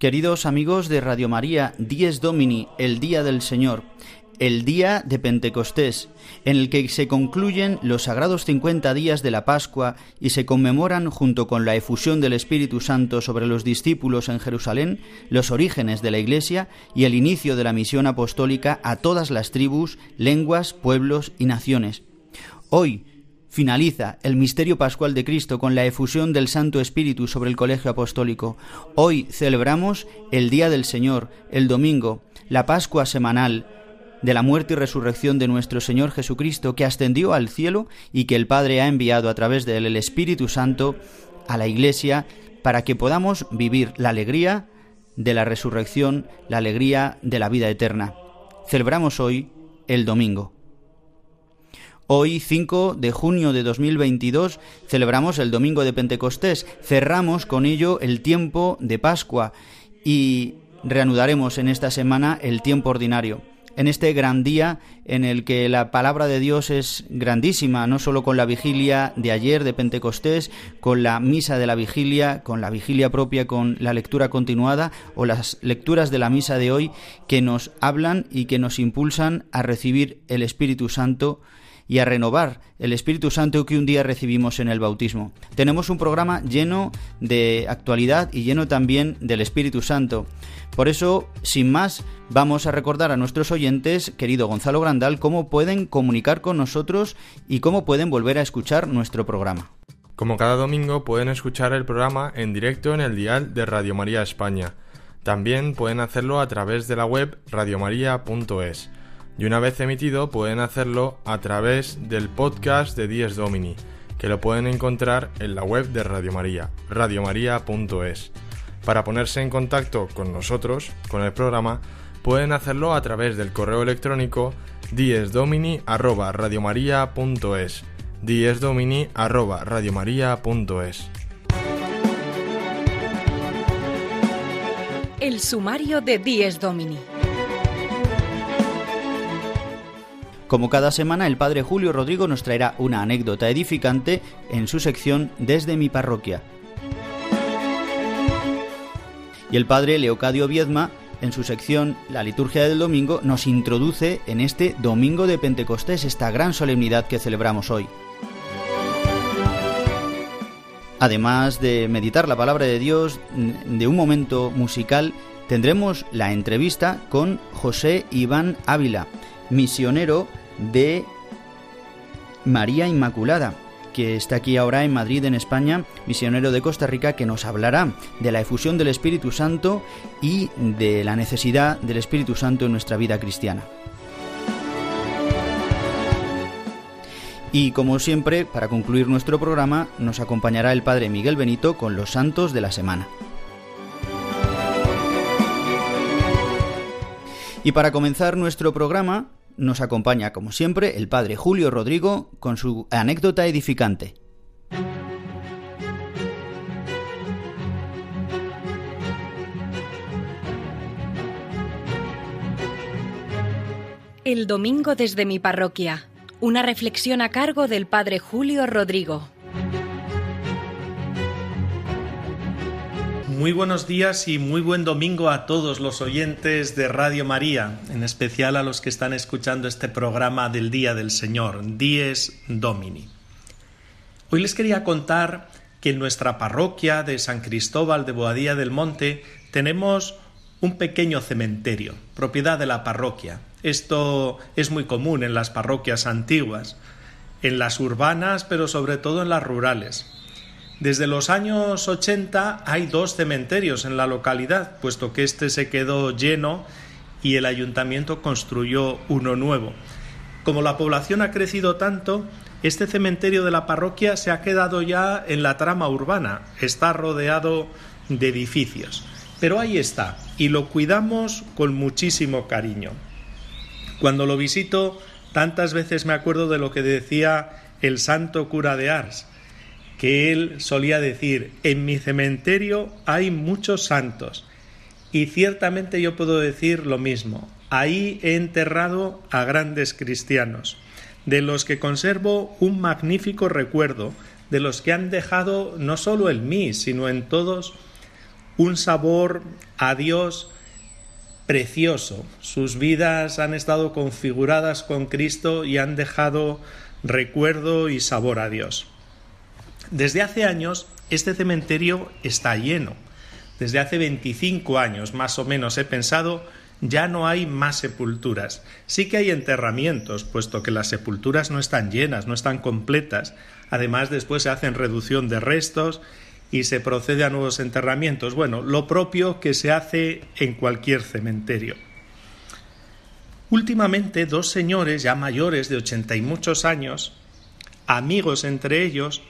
Queridos amigos de Radio María, Dies Domini, el Día del Señor, el día de Pentecostés, en el que se concluyen los sagrados 50 días de la Pascua y se conmemoran, junto con la efusión del Espíritu Santo sobre los discípulos en Jerusalén, los orígenes de la Iglesia y el inicio de la misión apostólica a todas las tribus, lenguas, pueblos y naciones. Hoy, finaliza el misterio pascual de Cristo con la efusión del Santo Espíritu sobre el colegio apostólico. Hoy celebramos el Día del Señor, el domingo, la Pascua semanal de la muerte y resurrección de nuestro Señor Jesucristo, que ascendió al cielo y que el Padre ha enviado a través de él el Espíritu Santo a la Iglesia para que podamos vivir la alegría de la resurrección, la alegría de la vida eterna. Celebramos hoy el domingo. Hoy, 5 de junio de 2022, celebramos el Domingo de Pentecostés. Cerramos con ello el tiempo de Pascua y reanudaremos en esta semana el tiempo ordinario. En este gran día en el que la palabra de Dios es grandísima, no solo con la vigilia de ayer de Pentecostés, con la misa de la vigilia, con la vigilia propia, con la lectura continuada o las lecturas de la misa de hoy que nos hablan y que nos impulsan a recibir el Espíritu Santo y a renovar el Espíritu Santo que un día recibimos en el bautismo. Tenemos un programa lleno de actualidad y lleno también del Espíritu Santo. Por eso, sin más, vamos a recordar a nuestros oyentes, querido Gonzalo Grandal, cómo pueden comunicar con nosotros y cómo pueden volver a escuchar nuestro programa. Como cada domingo pueden escuchar el programa en directo en el dial de Radio María España. También pueden hacerlo a través de la web radiomaria.es y una vez emitido pueden hacerlo a través del podcast de Dies Domini, que lo pueden encontrar en la web de Radio María, radiomaria.es. Para ponerse en contacto con nosotros, con el programa, pueden hacerlo a través del correo electrónico diesdomini@radiomaria.es. diesdomini@radiomaria.es. El sumario de Dies Domini. Como cada semana, el Padre Julio Rodrigo nos traerá una anécdota edificante en su sección Desde mi parroquia. Y el Padre Leocadio Viedma, en su sección La liturgia del domingo, nos introduce en este Domingo de Pentecostés, esta gran solemnidad que celebramos hoy. Además de meditar la palabra de Dios, de un momento musical, tendremos la entrevista con José Iván Ávila, misionero de María Inmaculada, que está aquí ahora en Madrid, en España, misionero de Costa Rica, que nos hablará de la efusión del Espíritu Santo y de la necesidad del Espíritu Santo en nuestra vida cristiana. Y como siempre, para concluir nuestro programa, nos acompañará el Padre Miguel Benito con los santos de la semana. Y para comenzar nuestro programa, nos acompaña, como siempre, el padre Julio Rodrigo con su anécdota edificante. El domingo desde mi parroquia. Una reflexión a cargo del padre Julio Rodrigo. Muy buenos días y muy buen domingo a todos los oyentes de Radio María, en especial a los que están escuchando este programa del Día del Señor, Dies Domini. Hoy les quería contar que en nuestra parroquia de San Cristóbal de Boadía del Monte tenemos un pequeño cementerio, propiedad de la parroquia. Esto es muy común en las parroquias antiguas, en las urbanas, pero sobre todo en las rurales. Desde los años 80 hay dos cementerios en la localidad, puesto que este se quedó lleno y el ayuntamiento construyó uno nuevo. como la población ha crecido tanto, este cementerio de la parroquia se ha quedado ya en la trama urbana, está rodeado de edificios. Pero ahí está, y lo cuidamos con muchísimo cariño. Cuando lo visito, tantas veces me acuerdo de lo que decía el santo cura de Ars, que él solía decir, en mi cementerio hay muchos santos, y ciertamente yo puedo decir lo mismo, ahí he enterrado a grandes cristianos, de los que conservo un magnífico recuerdo, de los que han dejado no solo en mí, sino en todos un sabor a Dios precioso. Sus vidas han estado configuradas con Cristo y han dejado recuerdo y sabor a Dios. Desde hace años este cementerio está lleno. Desde hace 25 años más o menos he pensado ya no hay más sepulturas. Sí que hay enterramientos, puesto que las sepulturas no están llenas, no están completas. Además, después se hacen reducción de restos y se procede a nuevos enterramientos. Bueno, lo propio que se hace en cualquier cementerio. Últimamente, dos señores ya mayores de ochenta y muchos años, amigos entre ellos,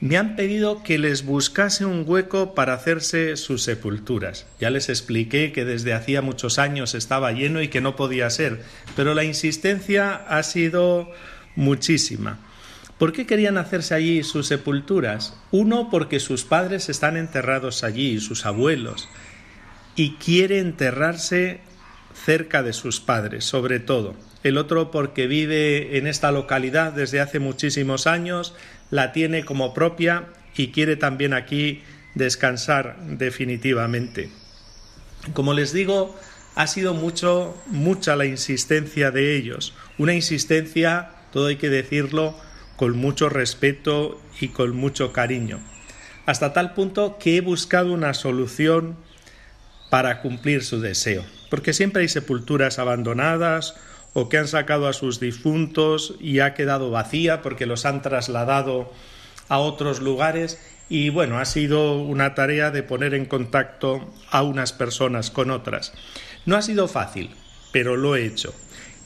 me han pedido que les buscase un hueco para hacerse sus sepulturas. Ya les expliqué que desde hacía muchos años estaba lleno y que no podía ser, pero la insistencia ha sido muchísima. ¿Por qué querían hacerse allí sus sepulturas? Uno, porque sus padres están enterrados allí, sus abuelos, y quiere enterrarse cerca de sus padres, sobre todo. El otro, porque vive en esta localidad desde hace muchísimos años, la tiene como propia y quiere también aquí descansar definitivamente. Como les digo, ha sido mucho, mucha la insistencia de ellos, una insistencia, todo hay que decirlo, con mucho respeto y con mucho cariño, hasta tal punto que he buscado una solución para cumplir su deseo, porque siempre hay sepulturas abandonadas o que han sacado a sus difuntos y ha quedado vacía porque los han trasladado a otros lugares y bueno, ha sido una tarea de poner en contacto a unas personas con otras. No ha sido fácil, pero lo he hecho.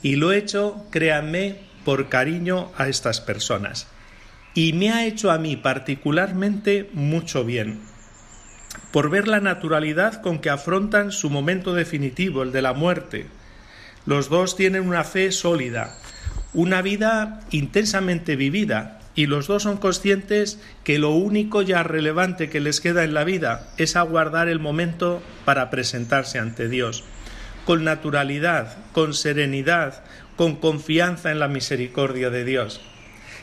Y lo he hecho, créanme, por cariño a estas personas. Y me ha hecho a mí particularmente mucho bien, por ver la naturalidad con que afrontan su momento definitivo, el de la muerte, los dos tienen una fe sólida, una vida intensamente vivida, y los dos son conscientes que lo único ya relevante que les queda en la vida es aguardar el momento para presentarse ante Dios, con naturalidad, con serenidad, con confianza en la misericordia de Dios.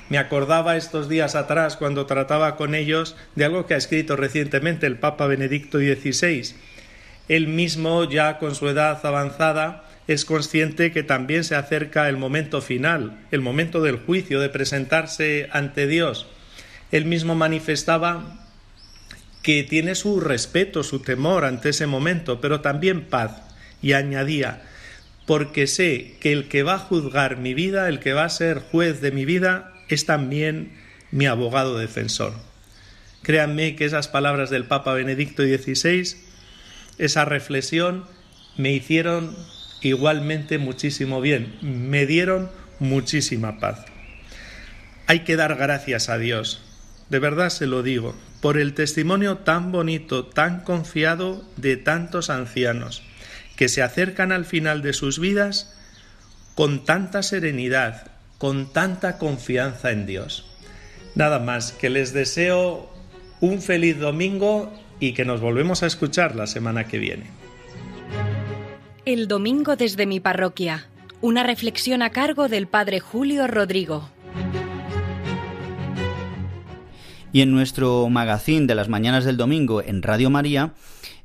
Me acordaba estos días atrás cuando trataba con ellos de algo que ha escrito recientemente el Papa Benedicto XVI. Él mismo, ya con su edad avanzada, es consciente que también se acerca el momento final, el momento del juicio, de presentarse ante Dios. Él mismo manifestaba que tiene su respeto, su temor ante ese momento, pero también paz, y añadía, porque sé que el que va a juzgar mi vida, el que va a ser juez de mi vida, es también mi abogado defensor. Créanme que esas palabras del Papa Benedicto XVI, esa reflexión, me hicieron igualmente muchísimo bien, me dieron muchísima paz. Hay que dar gracias a Dios, de verdad se lo digo, por el testimonio tan bonito, tan confiado de tantos ancianos, que se acercan al final de sus vidas con tanta serenidad, con tanta confianza en Dios. Nada más, que les deseo un feliz domingo y que nos volvemos a escuchar la semana que viene. El domingo desde mi parroquia. Una reflexión a cargo del Padre Julio Rodrigo. Y en nuestro magazín de las mañanas del domingo en Radio María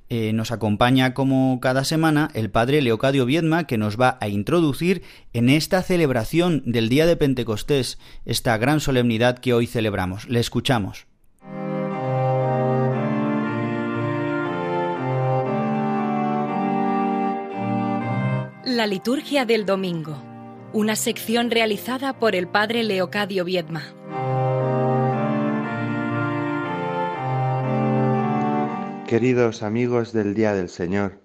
eh, nos acompaña como cada semana el Padre Leocadio Viedma que nos va a introducir en esta celebración del Día de Pentecostés, esta gran solemnidad que hoy celebramos. Le escuchamos. La liturgia del domingo. Una sección realizada por el padre Leocadio Viedma. Queridos amigos del Día del Señor,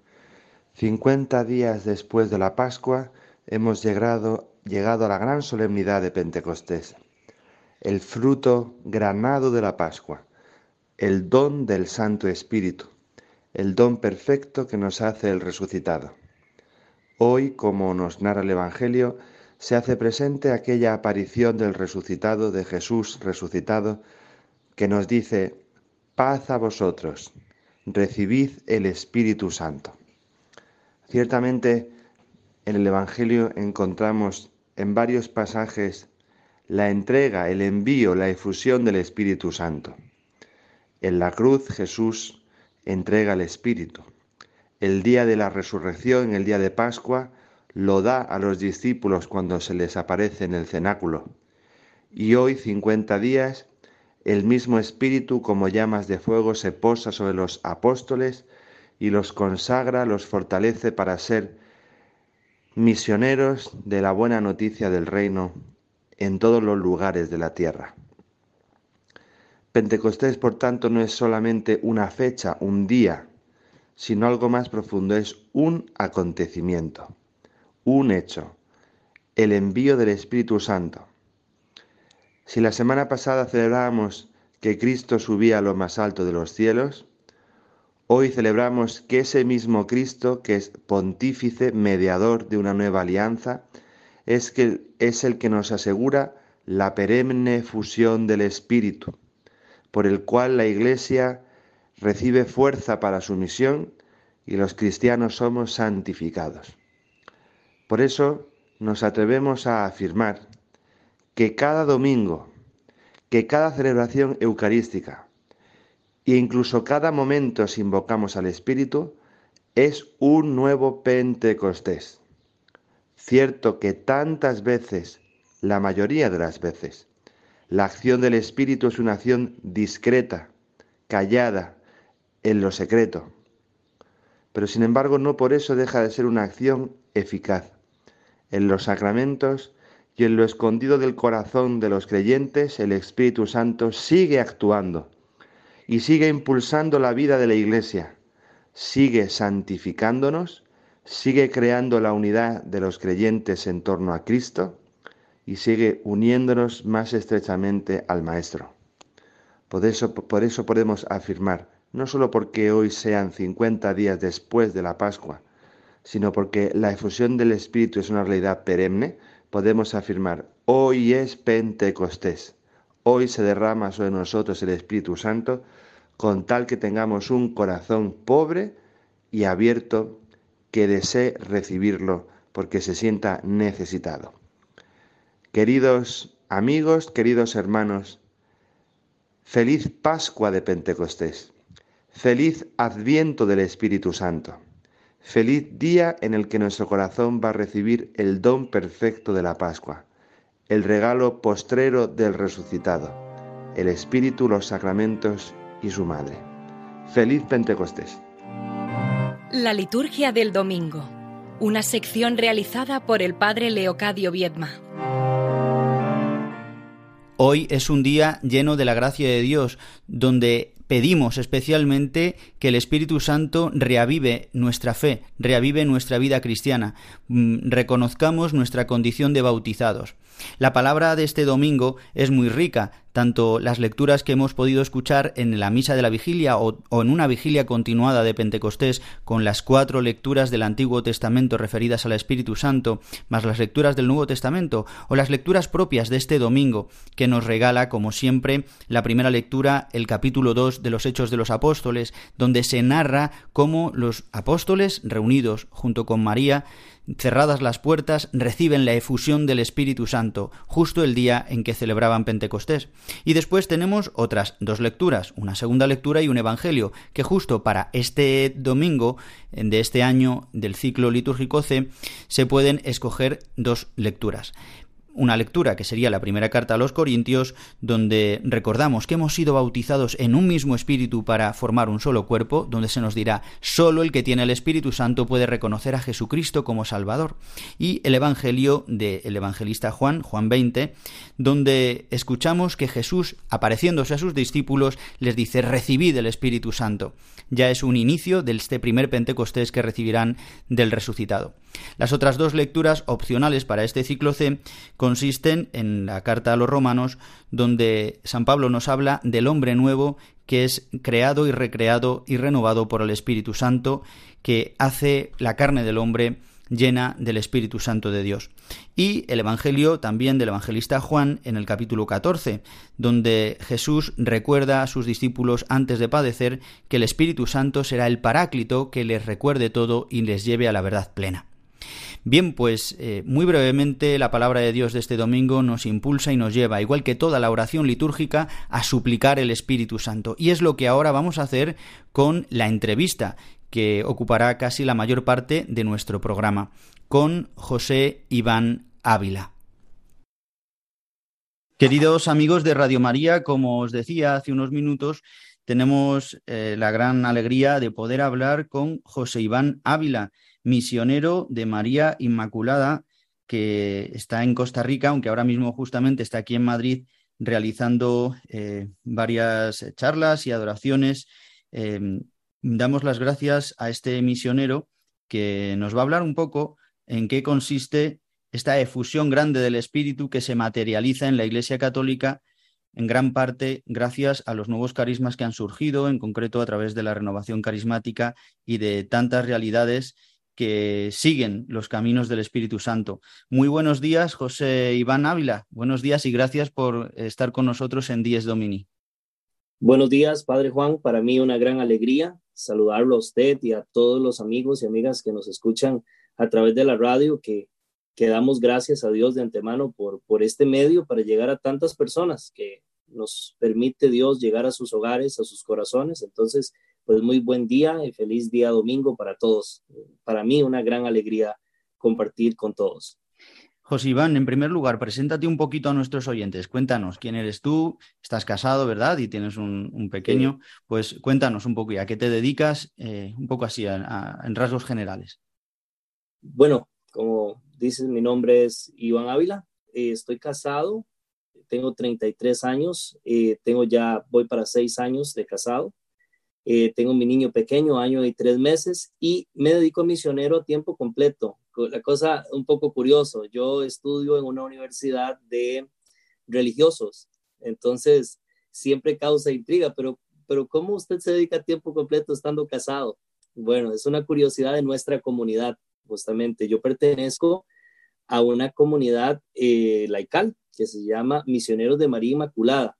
50 días después de la Pascua hemos llegado llegado a la gran solemnidad de Pentecostés, el fruto granado de la Pascua, el don del Santo Espíritu, el don perfecto que nos hace el resucitado. Hoy, como nos narra el Evangelio, se hace presente aquella aparición del resucitado, de Jesús resucitado, que nos dice, paz a vosotros, recibid el Espíritu Santo. Ciertamente, en el Evangelio encontramos en varios pasajes la entrega, el envío, la efusión del Espíritu Santo. En la cruz Jesús entrega el Espíritu. El día de la resurrección, el día de Pascua, lo da a los discípulos cuando se les aparece en el cenáculo. Y hoy, cincuenta días, el mismo Espíritu como llamas de fuego se posa sobre los apóstoles y los consagra, los fortalece para ser misioneros de la buena noticia del reino en todos los lugares de la tierra. Pentecostés, por tanto, no es solamente una fecha, un día, sino algo más profundo, es un acontecimiento, un hecho, el envío del Espíritu Santo. Si la semana pasada celebrábamos que Cristo subía a lo más alto de los cielos, hoy celebramos que ese mismo Cristo, que es pontífice, mediador de una nueva alianza, es, que, es el que nos asegura la perenne fusión del Espíritu, por el cual la Iglesia recibe fuerza para su misión y los cristianos somos santificados. Por eso nos atrevemos a afirmar que cada domingo, que cada celebración eucarística e incluso cada momento si invocamos al Espíritu es un nuevo Pentecostés. Cierto que tantas veces, la mayoría de las veces, la acción del Espíritu es una acción discreta, callada, en lo secreto. Pero sin embargo no por eso deja de ser una acción eficaz. En los sacramentos y en lo escondido del corazón de los creyentes, el Espíritu Santo sigue actuando y sigue impulsando la vida de la Iglesia, sigue santificándonos, sigue creando la unidad de los creyentes en torno a Cristo y sigue uniéndonos más estrechamente al Maestro. Por eso, por eso podemos afirmar, no solo porque hoy sean 50 días después de la Pascua, sino porque la efusión del Espíritu es una realidad perenne, podemos afirmar, hoy es Pentecostés, hoy se derrama sobre nosotros el Espíritu Santo, con tal que tengamos un corazón pobre y abierto que desee recibirlo porque se sienta necesitado. Queridos amigos, queridos hermanos, feliz Pascua de Pentecostés. Feliz adviento del Espíritu Santo. Feliz día en el que nuestro corazón va a recibir el don perfecto de la Pascua, el regalo postrero del resucitado, el Espíritu, los sacramentos y su Madre. Feliz Pentecostés. La liturgia del domingo, una sección realizada por el Padre Leocadio Viedma. Hoy es un día lleno de la gracia de Dios, donde pedimos especialmente que el Espíritu Santo reavive nuestra fe, reavive nuestra vida cristiana, mm, reconozcamos nuestra condición de bautizados. La palabra de este domingo es muy rica, tanto las lecturas que hemos podido escuchar en la misa de la vigilia o, en una vigilia continuada de Pentecostés con las cuatro lecturas del Antiguo Testamento referidas al Espíritu Santo, más las lecturas del Nuevo Testamento, o las lecturas propias de este domingo, que nos regala, como siempre, la primera lectura, el capítulo 2 de los Hechos de los Apóstoles, donde se narra cómo los apóstoles, reunidos junto con María, cerradas las puertas, reciben la efusión del Espíritu Santo, justo el día en que celebraban Pentecostés. Y después tenemos otras dos lecturas, una segunda lectura y un Evangelio, que justo para este domingo de este año del ciclo litúrgico C se pueden escoger dos lecturas una lectura que sería la primera carta a los Corintios, donde recordamos que hemos sido bautizados en un mismo espíritu para formar un solo cuerpo, donde se nos dirá, solo el que tiene el Espíritu Santo puede reconocer a Jesucristo como Salvador. Y el Evangelio del evangelista Juan, Juan 20, donde escuchamos que Jesús, apareciéndose a sus discípulos, les dice, recibid el Espíritu Santo. Ya es un inicio de este primer Pentecostés que recibirán del resucitado. Las otras dos lecturas opcionales para este ciclo C consisten en la carta a los romanos, donde San Pablo nos habla del hombre nuevo que es creado y recreado y renovado por el Espíritu Santo, que hace la carne del hombre llena del Espíritu Santo de Dios. Y el Evangelio también del evangelista Juan en el capítulo 14, donde Jesús recuerda a sus discípulos antes de padecer que el Espíritu Santo será el paráclito que les recuerde todo y les lleve a la verdad plena. Bien, pues eh, muy brevemente la palabra de Dios de este domingo nos impulsa y nos lleva, igual que toda la oración litúrgica, a suplicar el Espíritu Santo. Y es lo que ahora vamos a hacer con la entrevista que ocupará casi la mayor parte de nuestro programa, con José Iván Ávila. Queridos amigos de Radio María, como os decía hace unos minutos, tenemos eh, la gran alegría de poder hablar con José Iván Ávila, misionero de María Inmaculada, que está en Costa Rica, aunque ahora mismo justamente está aquí en Madrid realizando eh, varias charlas y adoraciones. Em, damos las gracias a este misionero que nos va a hablar un poco en qué consiste esta efusión grande del Espíritu que se materializa en la Iglesia Católica en gran parte gracias a los nuevos carismas que han surgido, en concreto a través de la renovación carismática y de tantas realidades que siguen los caminos del Espíritu Santo. Muy buenos días, José Iván Ávila. Buenos días y gracias por estar con nosotros en Dies Domini. Buenos días, Padre Juan. Para mí una gran alegría saludarlo a usted y a todos los amigos y amigas que nos escuchan a través de la radio, que, que damos gracias a Dios de antemano por, por este medio para llegar a tantas personas que nos permite Dios llegar a sus hogares, a sus corazones. Entonces, pues muy buen día y feliz día domingo para todos. Para mí una gran alegría compartir con todos. José Iván, en primer lugar, preséntate un poquito a nuestros oyentes. Cuéntanos quién eres tú, estás casado, ¿verdad? Y tienes un, pequeño. Pues cuéntanos un poco y a qué te dedicas, eh, un poco así, en rasgos generales. Bueno, como dices, mi nombre es Iván Ávila. Eh, estoy casado, tengo 33 años, eh, tengo ya, voy para seis años de casado. Tengo mi niño pequeño, año y tres meses, y me dedico a misionero a tiempo completo la cosa un poco curioso, yo estudio en una universidad de religiosos, entonces siempre causa intriga, pero, pero ¿cómo usted se dedica a tiempo completo estando casado? Bueno, es una curiosidad de nuestra comunidad, justamente. Yo pertenezco a una comunidad eh, laical que se llama Misioneros de María Inmaculada.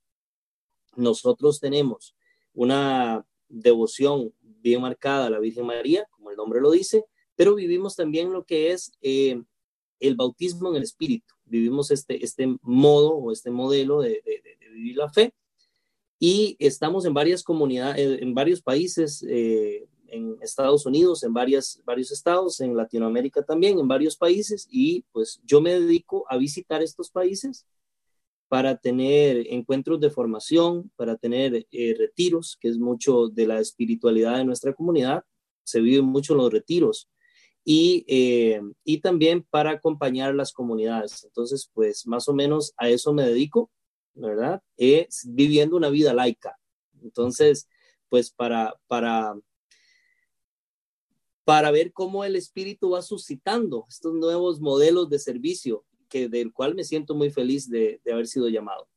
Nosotros tenemos una devoción bien marcada a la Virgen María, como el nombre lo dice, pero vivimos también lo que es eh, el bautismo en el Espíritu. Vivimos este, este modo o este modelo de, vivir la fe y estamos en varias comunidades, eh, en varios países, eh, en Estados Unidos, en varias, varios estados, en Latinoamérica también, en varios países y pues yo me dedico a visitar estos países para tener encuentros de formación, para tener retiros, que es mucho de la espiritualidad de nuestra comunidad. Se viven mucho los retiros y, eh, y también para acompañar las comunidades. Entonces, pues más o menos a eso me dedico, ¿verdad? Es viviendo una vida laica. Entonces, pues para, para, para ver cómo el Espíritu va suscitando estos nuevos modelos de servicio, que, del cual me siento muy feliz de, de haber sido llamado.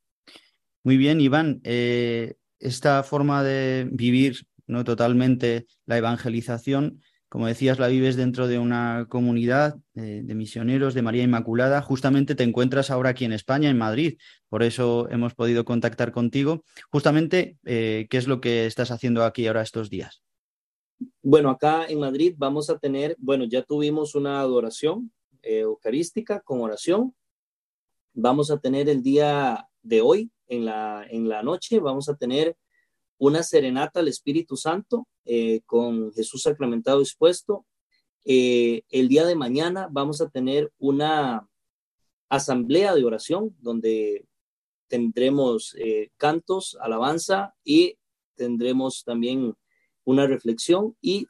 Muy bien, Iván. Eh, esta forma de vivir no totalmente la evangelización como decías, la vives dentro de una comunidad eh, de misioneros de María Inmaculada. Justamente te encuentras ahora aquí en España, en Madrid. Por eso hemos podido contactar contigo. Justamente, eh, ¿qué es lo que estás haciendo aquí ahora estos días? Bueno, acá en Madrid vamos a tener, bueno, ya tuvimos una adoración eucarística con oración. Vamos a tener el día de hoy, en la, en la noche, vamos a tener una serenata al Espíritu Santo eh, con Jesús sacramentado dispuesto. Eh, el día de mañana vamos a tener una asamblea de oración donde tendremos eh, cantos, alabanza y tendremos también una reflexión y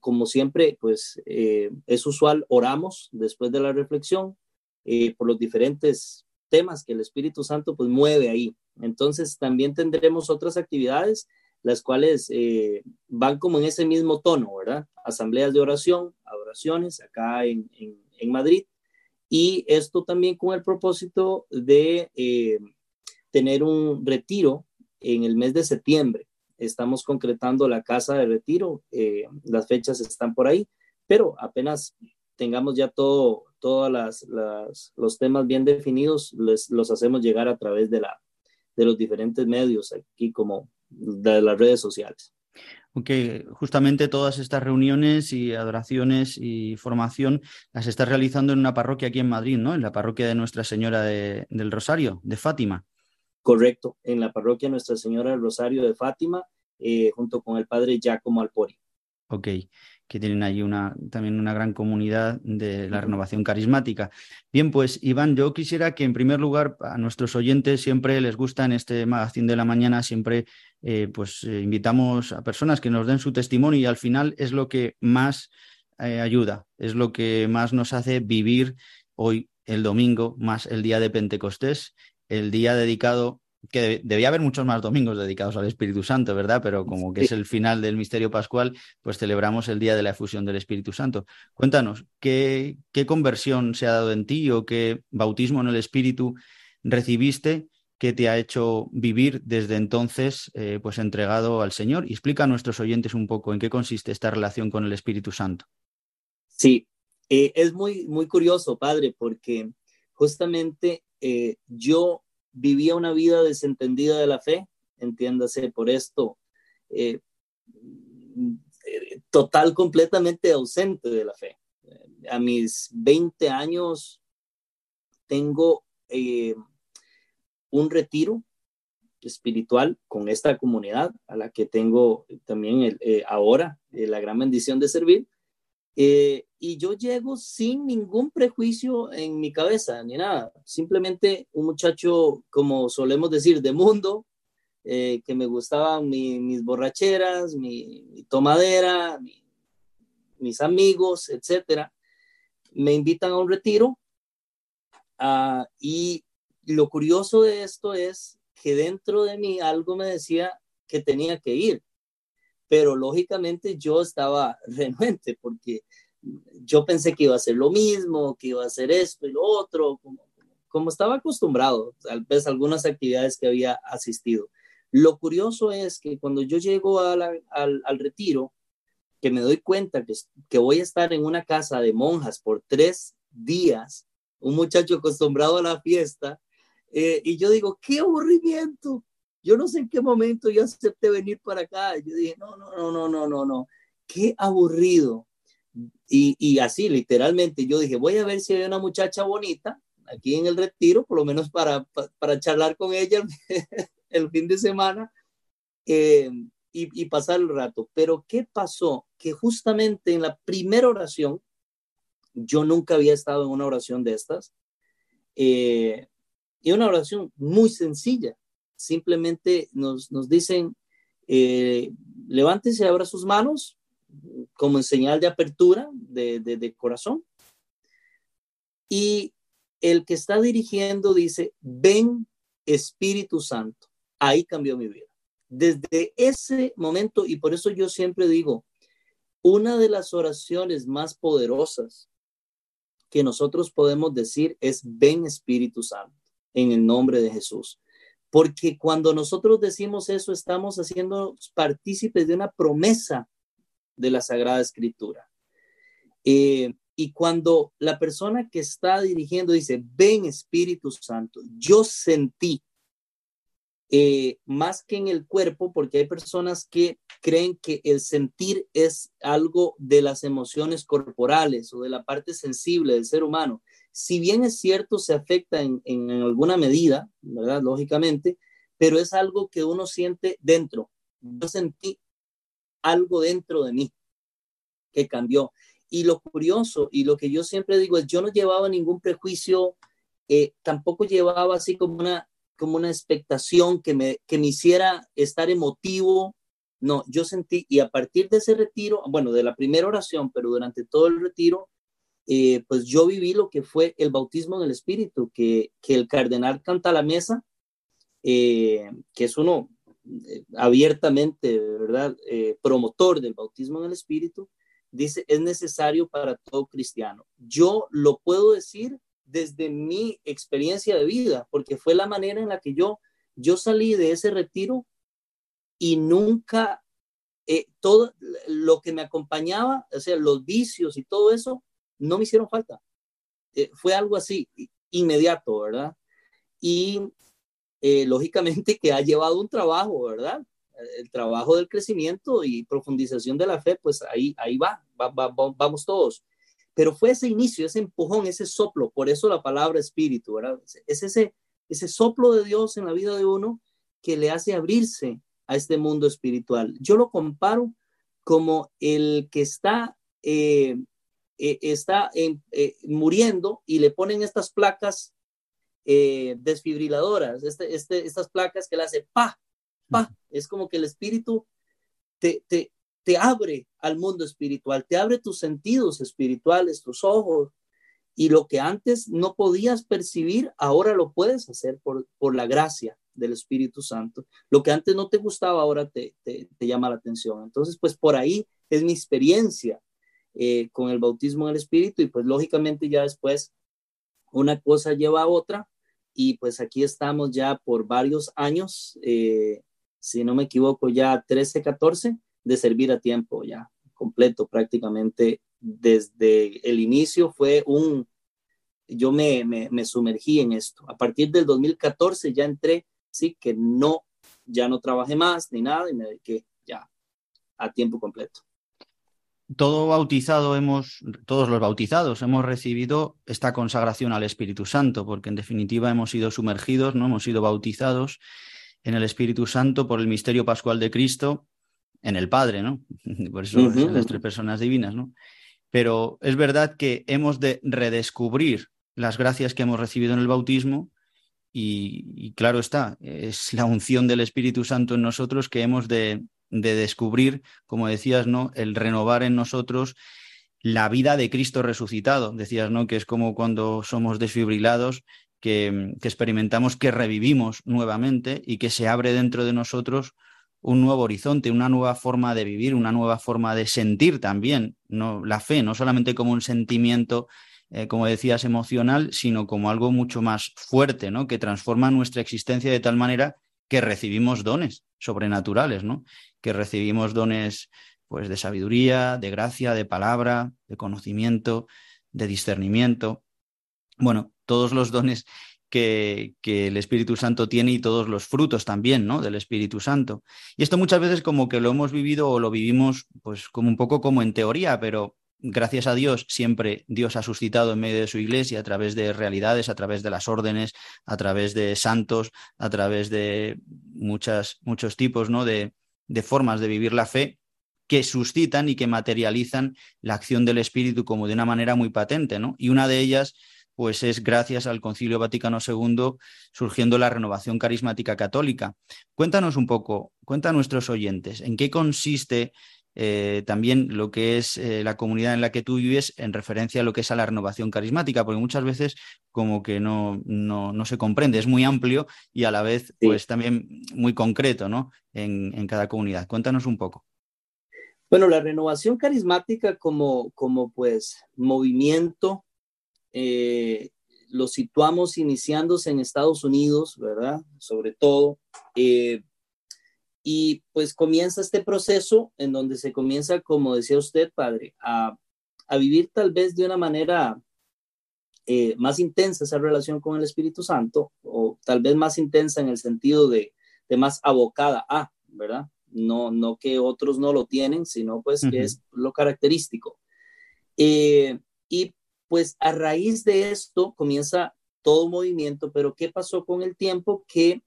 como siempre, pues es usual, oramos después de la reflexión por los diferentes temas que el Espíritu Santo pues mueve ahí. Entonces también tendremos otras actividades las cuales eh, van como en ese mismo tono, ¿verdad? Asambleas de oración, adoraciones acá en, en, Madrid, y esto también con el propósito de eh, tener un retiro en el mes de septiembre. Estamos concretando la casa de retiro, eh, las fechas están por ahí, pero apenas tengamos ya todo, todos las, los temas bien definidos, les, los hacemos llegar a través de, la, de los diferentes medios aquí como de las redes sociales. Ok, justamente todas estas reuniones y adoraciones y formación las estás realizando en una parroquia aquí en Madrid, ¿no? En la parroquia de Nuestra Señora del Rosario, de Fátima. Correcto, en la parroquia Nuestra Señora del Rosario de Fátima, eh, junto con el padre Giacomo Alpori. Ok, que tienen ahí una, también una gran comunidad de la renovación carismática. Bien, pues Iván, yo quisiera que en primer lugar a nuestros oyentes siempre les gusta en este magazine de la mañana, siempre eh, pues eh, invitamos a personas que nos den su testimonio y al final es lo que más ayuda, es lo que más nos hace vivir hoy el domingo, más el día de Pentecostés el día dedicado, que debía haber muchos más domingos dedicados al Espíritu Santo, ¿verdad? Pero como que es el final del misterio pascual, pues celebramos el día de la efusión del Espíritu Santo. Cuéntanos, ¿qué, qué conversión se ha dado en ti o qué bautismo en el Espíritu recibiste? que te ha hecho vivir desde entonces, eh, pues entregado al Señor. Y explica a nuestros oyentes un poco en qué consiste esta relación con el Espíritu Santo. Sí, eh, es muy, muy curioso, padre, porque justamente eh, yo vivía una vida desentendida de la fe, entiéndase por esto, eh, total, completamente ausente de la fe. A mis 20 años tengo eh, un retiro espiritual con esta comunidad a la que tengo también ahora la gran bendición de servir. Eh, y yo llego sin ningún prejuicio en mi cabeza ni nada. Simplemente un muchacho, como solemos decir, de mundo, eh, que me gustaban mis borracheras, mi, tomadera, mis amigos, etcétera. Me invitan a un retiro. Ah, y lo curioso de esto es que dentro de mí algo me decía que tenía que ir pero lógicamente yo estaba renuente porque yo pensé que iba a ser lo mismo, que iba a ser esto y lo otro, como, como estaba acostumbrado, tal vez algunas actividades que había asistido. Lo curioso es que cuando yo llego al, al, retiro, que me doy cuenta que, que voy a estar en una casa de monjas por tres días, un muchacho acostumbrado a la fiesta, eh, y yo digo, qué aburrimiento, yo no sé en qué momento yo acepté venir para acá. Yo dije, no, no, no, no, no, no, no. Qué aburrido. Y, y así, literalmente, yo dije, voy a ver si hay una muchacha bonita aquí en el retiro, por lo menos para, para, charlar con ella el fin de semana eh, y, y, pasar el rato. Pero ¿qué pasó? Que justamente en la primera oración, yo nunca había estado en una oración de estas, eh, y una oración muy sencilla simplemente nos, dicen, eh, levántese, abra sus manos como en señal de apertura de, corazón. Y el que está dirigiendo dice, ven Espíritu Santo. Ahí cambió mi vida. Desde ese momento, y por eso yo siempre digo, una de las oraciones más poderosas que nosotros podemos decir es, ven Espíritu Santo, en el nombre de Jesús. Porque cuando nosotros decimos eso, estamos haciendo partícipes de una promesa de la Sagrada Escritura. Eh, y cuando la persona que está dirigiendo dice, ven Espíritu Santo, yo sentí eh, más que en el cuerpo, porque hay personas que creen que el sentir es algo de las emociones corporales o de la parte sensible del ser humano si bien es cierto, se afecta en, alguna medida. Lógicamente, pero es algo que uno siente dentro. Yo sentí algo dentro de mí que cambió. Y lo curioso y lo que yo siempre digo es, yo no llevaba ningún prejuicio, eh, tampoco llevaba así como una, como una expectación que me, que me hiciera estar emotivo. No, yo sentí, y a partir de ese retiro, bueno, de la primera oración, pero durante todo el retiro, eh, pues yo viví lo que fue el bautismo en el Espíritu, que, que el cardenal canta la mesa, eh, que es uno abiertamente, ¿verdad?, promotor del bautismo en el Espíritu, dice, es necesario para todo cristiano. Yo lo puedo decir desde mi experiencia de vida, porque fue la manera en la que yo, yo salí de ese retiro y nunca, eh, todo lo que me acompañaba, o sea, los vicios y todo eso, no me hicieron falta. Eh, fue algo así, inmediato, ¿verdad? Y eh, lógicamente que ha llevado un trabajo, ¿verdad? El trabajo del crecimiento y profundización de la fe, pues ahí, ahí va, vamos todos. Pero fue ese inicio, ese empujón, ese soplo, por eso la palabra espíritu, ¿verdad? Es ese, ese soplo de Dios en la vida de uno que le hace abrirse a este mundo espiritual. Yo lo comparo como el que está, eh, eh, está eh, muriendo y le ponen estas placas desfibriladoras, este, este, estas placas que le hace pa, pa. Es como que el espíritu te, te, te abre al mundo espiritual, te abre tus sentidos espirituales, tus ojos, y lo que antes no podías percibir, ahora lo puedes hacer por, por la gracia del Espíritu Santo. Lo que antes no te gustaba, ahora te, te, llama la atención. Entonces, pues por ahí es mi experiencia eh, con el bautismo en el Espíritu y pues lógicamente ya después una cosa lleva a otra y pues aquí estamos ya por varios años, eh, si no me equivoco, ya 13, 14 de servir a tiempo ya, completo prácticamente. Desde el inicio fue un, yo me, me, sumergí en esto. A partir del 2014 ya entré, sí, que no, ya no trabajé más ni nada y me dediqué ya a tiempo completo. Todo bautizado hemos, todos los bautizados hemos recibido esta consagración al Espíritu Santo, porque en definitiva hemos sido sumergidos, no hemos sido bautizados en el Espíritu Santo por el misterio pascual de Cristo en el Padre, ¿no? Por eso son las tres personas divinas, ¿no? Pero es verdad que hemos de redescubrir las gracias que hemos recibido en el bautismo y, claro está, es la unción del Espíritu Santo en nosotros que hemos de, de descubrir, como decías, ¿no? El renovar en nosotros la vida de Cristo resucitado. Decías, ¿no? Que es como cuando somos desfibrilados, que, experimentamos que revivimos nuevamente y que se abre dentro de nosotros un nuevo horizonte, una nueva forma de vivir, una nueva forma de sentir también, no la fe, no solamente como un sentimiento, eh, como decías, emocional, sino como algo mucho más fuerte, ¿no? Que transforma nuestra existencia de tal manera que recibimos dones sobrenaturales, ¿no? Que recibimos dones pues de sabiduría, de gracia, de palabra, de conocimiento, de discernimiento. Bueno, todos los dones que, el Espíritu Santo tiene y todos los frutos también, ¿no? Del Espíritu Santo. Y esto muchas veces como que lo hemos vivido o lo vivimos pues como un poco como en teoría, pero gracias a Dios siempre Dios ha suscitado en medio de su iglesia a través de realidades, a través de las órdenes, a través de santos, a través de muchas, muchos tipos, ¿no? De, de formas de vivir la fe que suscitan y que materializan la acción del Espíritu como de una manera muy patente, ¿no? Y una de ellas pues es gracias al Concilio Vaticano II surgiendo la renovación carismática católica. Cuéntanos un poco, cuenta a nuestros oyentes, ¿en qué consiste eh, también lo que es eh, la comunidad en la que tú vives en referencia a lo que es a la renovación carismática, porque muchas veces como que no, no, se comprende, es muy amplio y a la vez pues también muy concreto ¿no? en, en, cada comunidad. Cuéntanos un poco. Bueno, la renovación carismática como, como pues movimiento eh, lo situamos iniciándose en Estados Unidos, ¿verdad? Sobre todo. Eh, y pues comienza este proceso en donde se comienza, como decía usted, padre, a, vivir tal vez de una manera eh, más intensa esa relación con el Espíritu Santo, o tal vez más intensa en el sentido de, más abocada a, ¿verdad? No, no que otros no lo tienen, sino pues que es lo característico. y pues a raíz de esto comienza todo movimiento, pero ¿qué pasó con el tiempo? Que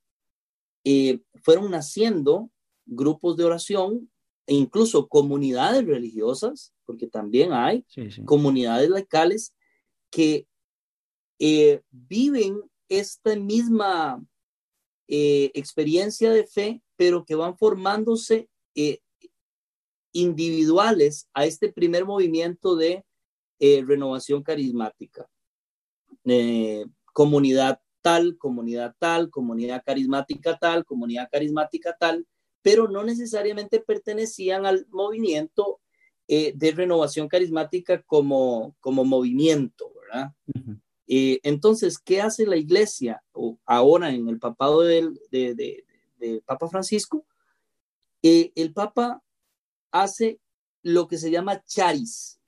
eh, fueron naciendo grupos de oración e incluso comunidades religiosas, porque también hay comunidades locales que eh, viven esta misma eh, experiencia de fe, pero que van formándose individuales a este primer movimiento de renovación carismática. Comunidad tal, comunidad tal, comunidad carismática tal, comunidad carismática tal. pero no necesariamente pertenecían al movimiento eh, de renovación carismática como, como movimiento, ¿verdad? Eh, entonces, ¿qué hace la iglesia ahora en el papado del, de, Papa Francisco? Eh, el Papa hace lo que se llama charis,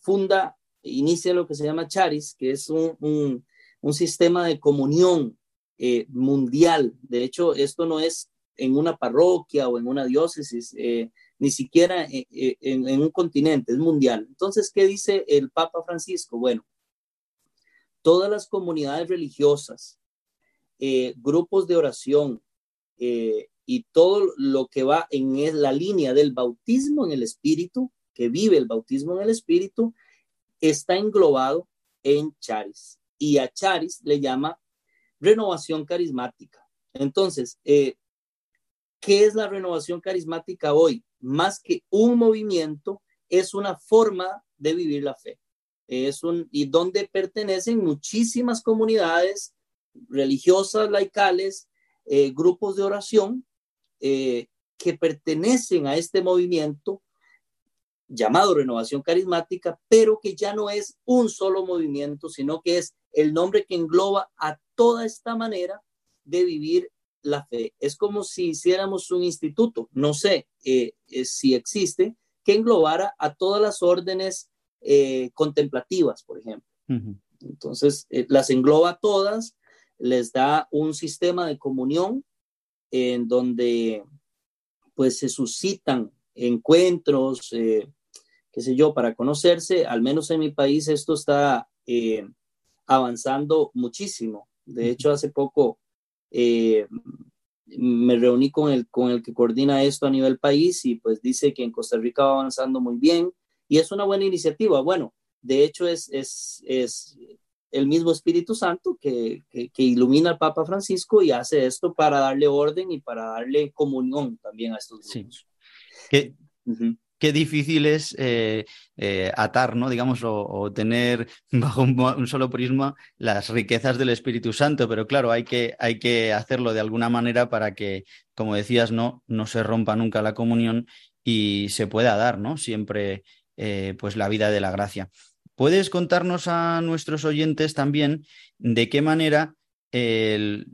funda, inicia lo que se llama charis, que es un, un sistema de comunión mundial. De hecho, esto no es en una parroquia o en una diócesis, eh, ni siquiera eh, eh, en, un continente, es mundial. Entonces, ¿qué dice el Papa Francisco? Bueno, todas las comunidades religiosas, grupos de oración y todo lo que va en la línea del bautismo en el Espíritu, que vive el bautismo en el Espíritu, está englobado en Charis. Y a Charis le llama renovación carismática. Entonces, ¿Qué es la renovación carismática hoy? Más que un movimiento, es una forma de vivir la fe. Es un, y donde pertenecen muchísimas comunidades religiosas, laicales, eh, grupos de oración eh, que pertenecen a este movimiento llamado renovación carismática, pero que ya no es un solo movimiento, sino que es el nombre que engloba a toda esta manera de vivir la fe. Es como si hiciéramos un instituto, no sé eh, eh, si existe, que englobara a todas las órdenes eh, contemplativas, por ejemplo. Entonces, las engloba todas, les da un sistema de comunión en donde pues se suscitan encuentros, qué sé yo, para conocerse. Al menos en mi país esto está avanzando muchísimo. De hecho, hace poco eh, me reuní con el, con el que coordina esto a nivel país y pues dice que en Costa Rica va avanzando muy bien y es una buena iniciativa. Bueno, de hecho es, es, es el mismo Espíritu Santo que, que, ilumina al Papa Francisco y hace esto para darle orden y para darle comunión también a estos grupos. Sí qué difícil es eh, eh, atar, ¿no? Digamos, o, tener bajo un, solo prisma las riquezas del Espíritu Santo, pero claro, hay que, hay que hacerlo de alguna manera para que, como decías, no, no se rompa nunca la comunión y se pueda dar, ¿no? Siempre, eh, pues, la vida de la gracia. ¿Puedes contarnos a nuestros oyentes también de qué manera el,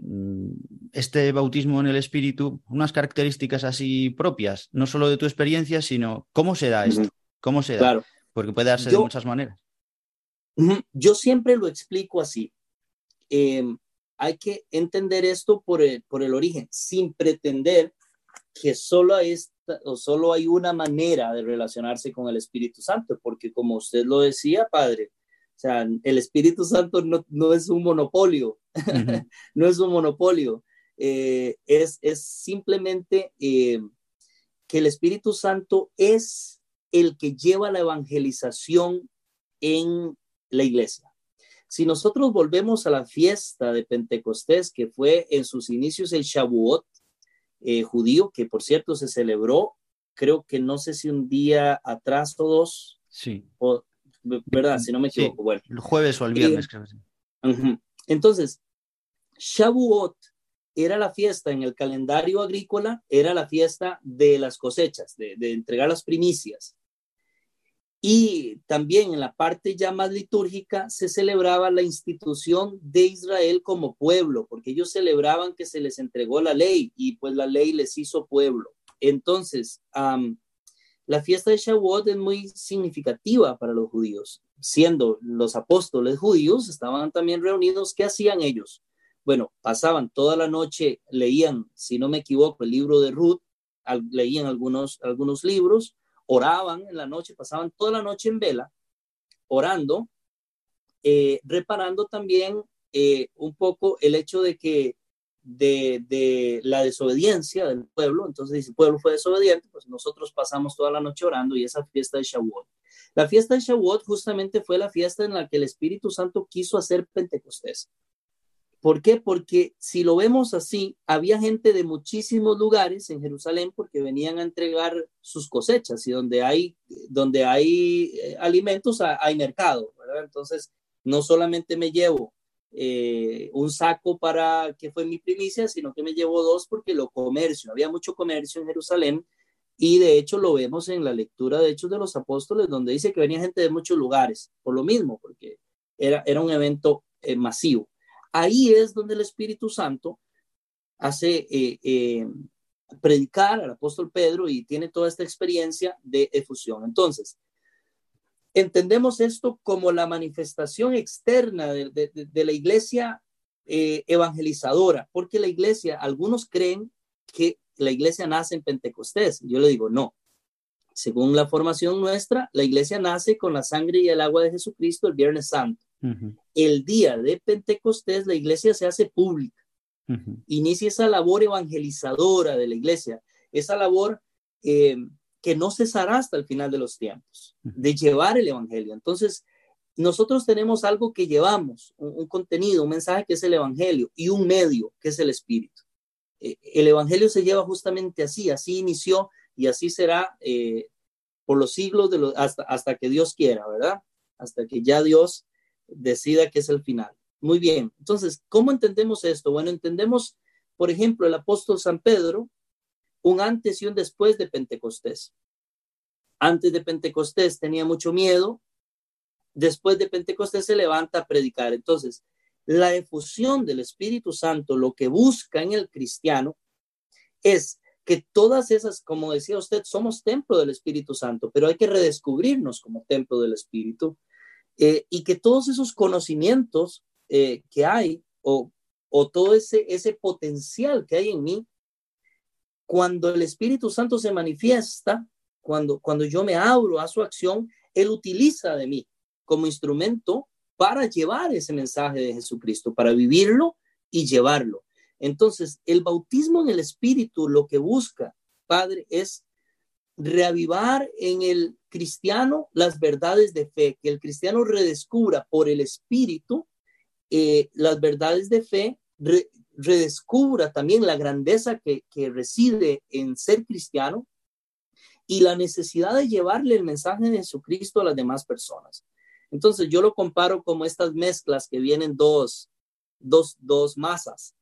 este bautismo en el Espíritu unas características así propias, no solo de tu experiencia, sino cómo se da esto, cómo se da, porque puede darse de muchas maneras. Yo siempre lo explico así. Em, hay que entender esto por el, por el origen, sin pretender que solo, esta, o solo hay una manera de relacionarse con el Espíritu Santo, porque como usted lo decía, Padre, o sea, el Espíritu Santo no, no es un monopolio, no es un monopolio. Eh, es, simplemente eh, que el Espíritu Santo es el que lleva la evangelización en la iglesia. Si nosotros volvemos a la fiesta de Pentecostés, que fue en sus inicios el Shavuot eh, judío, que por cierto se celebró, creo que no sé si un día atrás o dos. Sí. ¿Verdad? Si no me equivoco. Bueno. El jueves o el viernes, creo. Entonces, Shavuot era la fiesta en el calendario agrícola, era la fiesta de las cosechas, de, entregar las primicias. Y también en la parte ya más litúrgica se celebraba la institución de Israel como pueblo, porque ellos celebraban que se les entregó la ley y pues la ley les hizo pueblo. Entonces, la fiesta de Shavuot es muy significativa para los judíos, siendo los apóstoles judíos, estaban también reunidos. ¿Qué hacían ellos? Bueno, pasaban toda la noche, leían, si no me equivoco, el libro de Ruth, leían algunos, algunos libros, oraban en la noche, pasaban toda la noche en vela, orando, eh, reparando también eh, un poco el hecho de que de, la desobediencia del pueblo, entonces si el pueblo fue desobediente, pues nosotros pasamos toda la noche orando y esa fiesta de Shavuot. La fiesta de Shavuot justamente fue la fiesta en la que el Espíritu Santo quiso hacer Pentecostés. ¿Por qué? Porque si lo vemos así, había gente de muchísimos lugares en Jerusalén porque venían a entregar sus cosechas y donde hay, donde hay eh, alimentos hay mercado. Entonces, no solamente me llevo eh, un saco para que fue mi primicia, sino que me llevó dos porque lo comercio, había mucho comercio en Jerusalén y de hecho lo vemos en la lectura de Hechos de los Apóstoles, donde dice que venía gente de muchos lugares, por lo mismo, porque era, era un evento eh, masivo. Ahí es donde el Espíritu Santo hace eh, predicar al apóstol Pedro y tiene toda esta experiencia de efusión. Entonces, entendemos esto como la manifestación externa de, la iglesia eh, evangelizadora, porque la iglesia, algunos creen que la iglesia nace en Pentecostés. Yo le digo, no. Según la formación nuestra, la iglesia nace con la sangre y el agua de Jesucristo el Viernes Santo. El día de Pentecostés, la iglesia se hace pública. Inicia esa labor evangelizadora de la iglesia, esa labor eh, que no cesará hasta el final de los tiempos, de llevar el Evangelio. Entonces, nosotros tenemos algo que llevamos, un, contenido, un mensaje que es el Evangelio y un medio que es el Espíritu. Eh, el Evangelio se lleva justamente así, así inició y así será eh, por los siglos de los, hasta, hasta que Dios quiera, ¿verdad? Hasta que ya Dios decida que es el final. Muy bien, entonces, ¿cómo entendemos esto? Bueno, entendemos, por ejemplo, el apóstol San Pedro un antes y un después de Pentecostés. Antes de Pentecostés tenía mucho miedo, después de Pentecostés se levanta a predicar. Entonces, la efusión del Espíritu Santo lo que busca en el cristiano es que todas esas, como decía usted, somos templo del Espíritu Santo, pero hay que redescubrirnos como templo del Espíritu eh, y que todos esos conocimientos eh, que hay o, o todo ese, ese potencial que hay en mí cuando el Espíritu Santo se manifiesta, cuando, cuando yo me abro a su acción, Él utiliza de mí como instrumento para llevar ese mensaje de Jesucristo, para vivirlo y llevarlo. Entonces, el bautismo en el Espíritu lo que busca, Padre, es reavivar en el cristiano las verdades de fe, que el cristiano redescubra por el Espíritu eh, las verdades de fe, redescubra también la grandeza que, reside en ser cristiano y la necesidad de llevarle el mensaje de Jesucristo a las demás personas. Entonces yo lo comparo como estas mezclas que vienen dos, dos, dos masas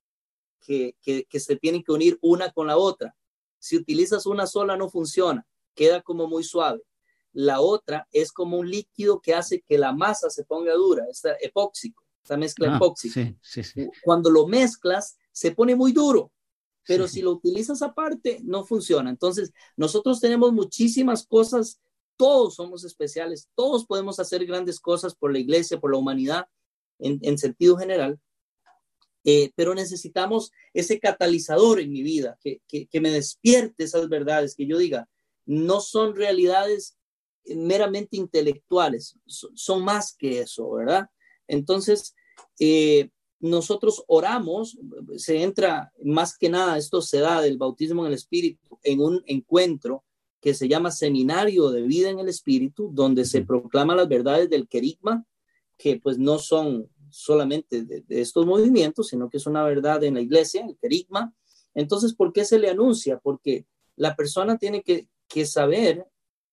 que, que se tienen que unir una con la otra. Si utilizas una sola no funciona, queda como muy suave. La otra es como un líquido que hace que la masa se ponga dura, es epóxico esta mezcla ah, Cuando lo mezclas, se pone muy duro, pero si lo utilizas aparte, no funciona. Entonces, nosotros tenemos muchísimas cosas, todos somos especiales, todos podemos hacer grandes cosas por la iglesia, por la humanidad, en, sentido general, eh, pero necesitamos ese catalizador en mi vida, que, que, me despierte esas verdades, que yo diga, no son realidades meramente intelectuales, son más que eso, ¿verdad? Entonces, eh, nosotros oramos, se entra más que nada, esto se da del bautismo en el Espíritu, en un encuentro que se llama Seminario de Vida en el Espíritu, donde se proclaman las verdades del querigma, que pues no son solamente de, estos movimientos, sino que es una verdad en la iglesia, el querigma. Entonces, ¿por qué se le anuncia? Porque la persona tiene que, saber,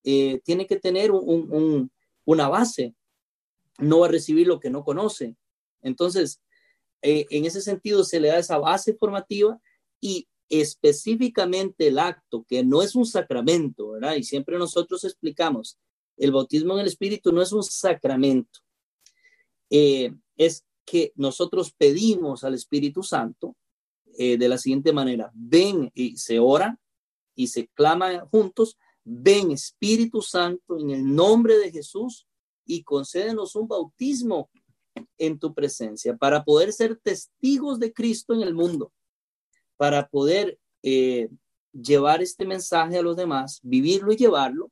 eh, tiene que tener una base no va a recibir lo que no conoce. Entonces, eh, en ese sentido se le da esa base formativa y específicamente el acto, que no es un sacramento, ¿verdad? Y siempre nosotros explicamos, el bautismo en el Espíritu no es un sacramento, eh, es que nosotros pedimos al Espíritu Santo eh, de la siguiente manera, ven y se ora y se clama juntos, ven Espíritu Santo en el nombre de Jesús y concédenos un bautismo en tu presencia para poder ser testigos de Cristo en el mundo, para poder eh, llevar este mensaje a los demás, vivirlo y llevarlo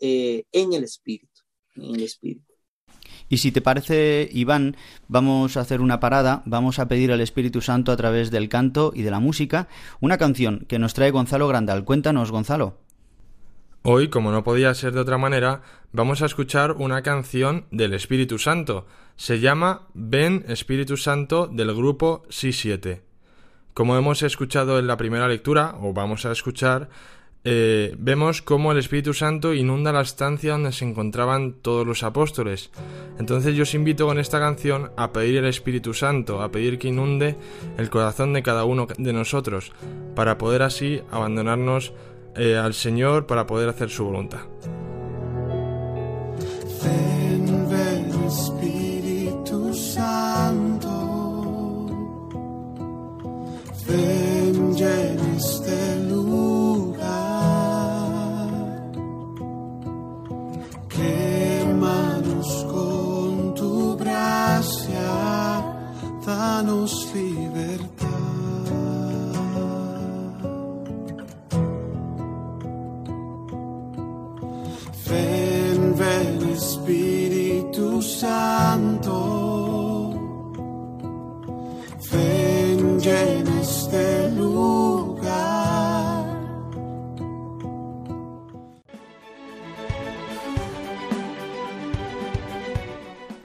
eh, en el Espíritu, en el Espíritu. Y si te parece, Iván, vamos a hacer una parada, vamos a pedir al Espíritu Santo a través del canto y de la música una canción que nos trae Gonzalo Grandal. Cuéntanos, Gonzalo. Hoy, como no podía ser de otra manera, vamos a escuchar una canción del Espíritu Santo. Se llama Ven Espíritu Santo del grupo Si 7 Como hemos escuchado en la primera lectura, o vamos a escuchar, eh, vemos cómo el Espíritu Santo inunda la estancia donde se encontraban todos los apóstoles. Entonces yo os invito con esta canción a pedir el Espíritu Santo, a pedir que inunde el corazón de cada uno de nosotros, para poder así abandonarnos eh, al Señor, para poder hacer su voluntad. Espíritu Santo,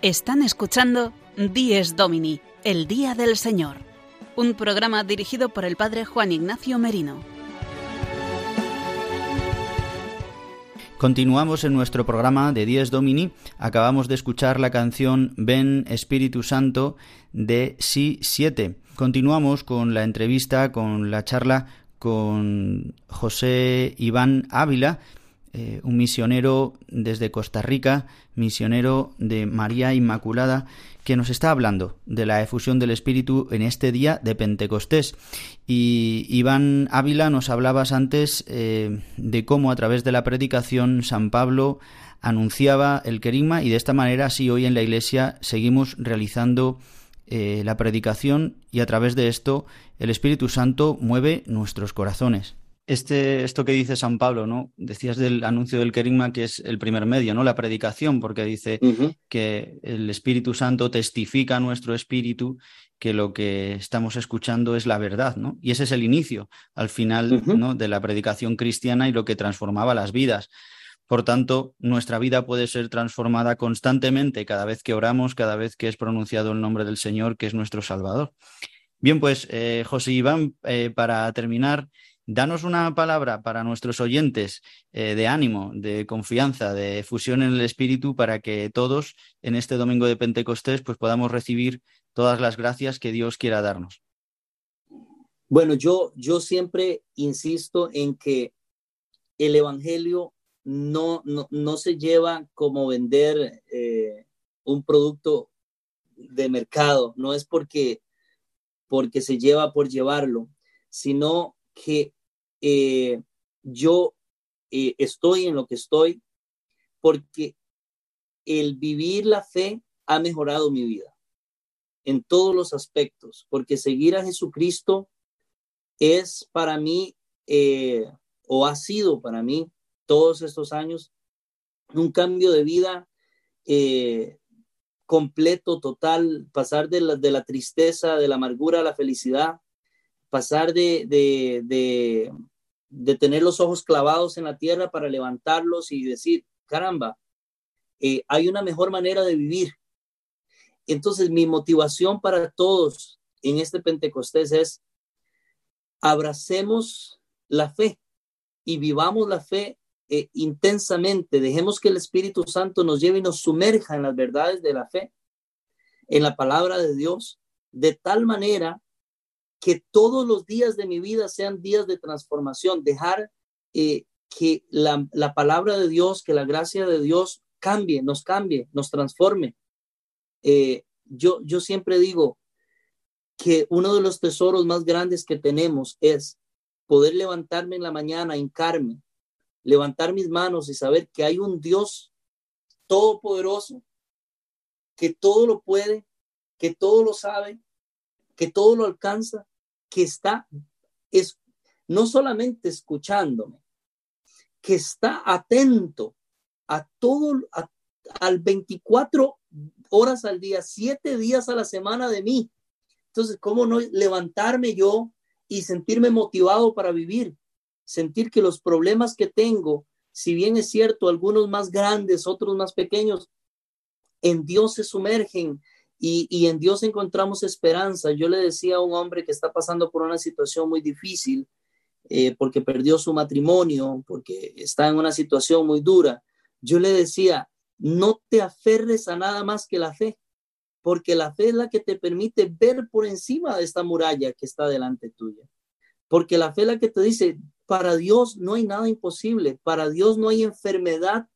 Están escuchando Dies Domini, el Día del Señor, un programa dirigido por el Padre Juan Ignacio Merino. Continuamos en nuestro programa de Dies Domini. Acabamos de escuchar la canción Ven Espíritu Santo de Si 7. Continuamos con la entrevista, con la charla con José Iván Ávila, eh, un misionero desde Costa Rica, misionero de María Inmaculada, que nos está hablando de la efusión del Espíritu en este día de Pentecostés. Y Iván Ávila nos hablabas antes eh, de cómo a través de la predicación San Pablo anunciaba el querigma y de esta manera sí hoy en la Iglesia seguimos realizando eh, la predicación y a través de esto el Espíritu Santo mueve nuestros corazones este, esto que dice San Pablo, ¿no? Decías del anuncio del querigma que es el primer medio, ¿no? La predicación, porque dice que el Espíritu Santo testifica a nuestro espíritu que lo que estamos escuchando es la verdad, ¿no? Y ese es el inicio, al final, ¿no? De la predicación cristiana y lo que transformaba las vidas. Por tanto, nuestra vida puede ser transformada constantemente cada vez que oramos, cada vez que es pronunciado el nombre del Señor, que es nuestro Salvador. Bien, pues eh, José Iván, eh, para terminar, Danos una palabra para nuestros oyentes eh, de ánimo, de confianza, de fusión en el Espíritu para que todos en este domingo de Pentecostés pues podamos recibir todas las gracias que Dios quiera darnos. Bueno, yo, yo siempre insisto en que el Evangelio no, no, se lleva como vender eh, un producto de mercado, no es porque, porque se lleva por llevarlo, sino que eh, yo eh, estoy en lo que estoy porque el vivir la fe ha mejorado mi vida en todos los aspectos, porque seguir a Jesucristo es para mí, eh, o ha sido para mí todos estos años, un cambio de vida completo, total, pasar de la, de la tristeza, de la amargura a la felicidad, pasar de, de, tener los ojos clavados en la tierra para levantarlos y decir, caramba, eh, hay una mejor manera de vivir. Entonces, mi motivación para todos en este Pentecostés es, abracemos la fe y vivamos la fe eh, intensamente. Dejemos que el Espíritu Santo nos lleve y nos sumerja en las verdades de la fe, en la palabra de Dios, de tal manera que todos los días de mi vida sean días de transformación, dejar eh, que la, palabra de Dios, que la gracia de Dios cambie, nos cambie, nos transforme. Eh, yo, yo siempre digo que uno de los tesoros más grandes que tenemos es poder levantarme en la mañana, hincarme, levantar mis manos y saber que hay un Dios todopoderoso, que todo lo puede, que todo lo sabe, que todo lo alcanza que está es, no solamente escuchándome, que está atento a todo, al 24 horas al día, siete días a la semana de mí. Entonces, ¿cómo no levantarme yo y sentirme motivado para vivir? Sentir que los problemas que tengo, si bien es cierto, algunos más grandes, otros más pequeños, en Dios se sumergen y, en Dios encontramos esperanza. Yo le decía a un hombre que está pasando por una situación muy difícil eh, porque perdió su matrimonio, porque está en una situación muy dura, yo le decía, no te aferres a nada más que la fe, porque la fe es la que te permite ver por encima de esta muralla que está delante tuya. Porque la fe es la que te dice, para Dios no hay nada imposible, para Dios no hay enfermedad